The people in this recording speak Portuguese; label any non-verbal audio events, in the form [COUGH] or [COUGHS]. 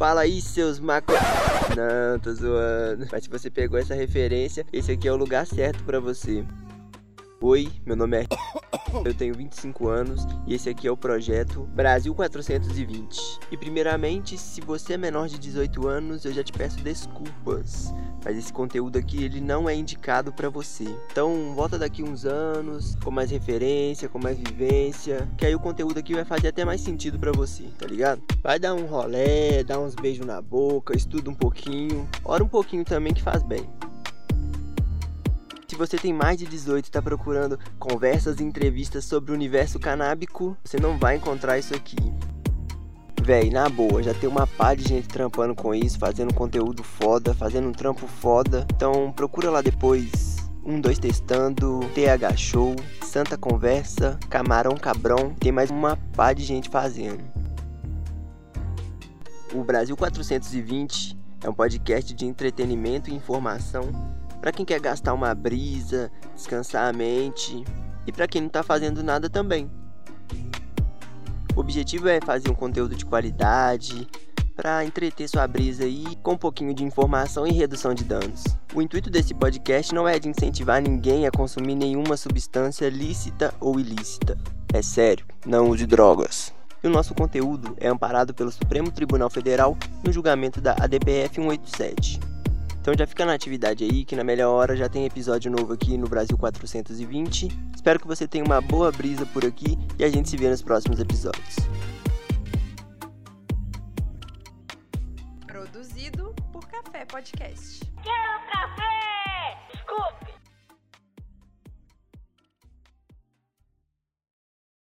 Fala aí, seus maco... Não, tô zoando. Mas se você pegou essa referência, esse aqui é o lugar certo para você. Oi, meu nome é. [COUGHS] Eu tenho 25 anos e esse aqui é o projeto Brasil 420. E primeiramente, se você é menor de 18 anos, eu já te peço desculpas, mas esse conteúdo aqui ele não é indicado para você. Então, volta daqui uns anos com mais referência, com mais vivência, que aí o conteúdo aqui vai fazer até mais sentido para você, tá ligado? Vai dar um rolé, dar uns beijos na boca, estuda um pouquinho, ora um pouquinho também que faz bem. Se você tem mais de 18 e está procurando conversas e entrevistas sobre o universo canábico, você não vai encontrar isso aqui. Véi, na boa, já tem uma pá de gente trampando com isso, fazendo conteúdo foda, fazendo um trampo foda. Então procura lá depois. Um, dois testando, TH Show, Santa Conversa, Camarão Cabrão, tem mais uma pá de gente fazendo. O Brasil 420 é um podcast de entretenimento e informação para quem quer gastar uma brisa, descansar a mente e para quem não está fazendo nada também. O objetivo é fazer um conteúdo de qualidade para entreter sua brisa aí com um pouquinho de informação e redução de danos. O intuito desse podcast não é de incentivar ninguém a consumir nenhuma substância lícita ou ilícita. É sério, não use drogas. E o nosso conteúdo é amparado pelo Supremo Tribunal Federal no julgamento da ADPF 187. Então já fica na atividade aí, que na melhor hora já tem episódio novo aqui no Brasil 420. Espero que você tenha uma boa brisa por aqui e a gente se vê nos próximos episódios. Produzido por Café Podcast. Quero café!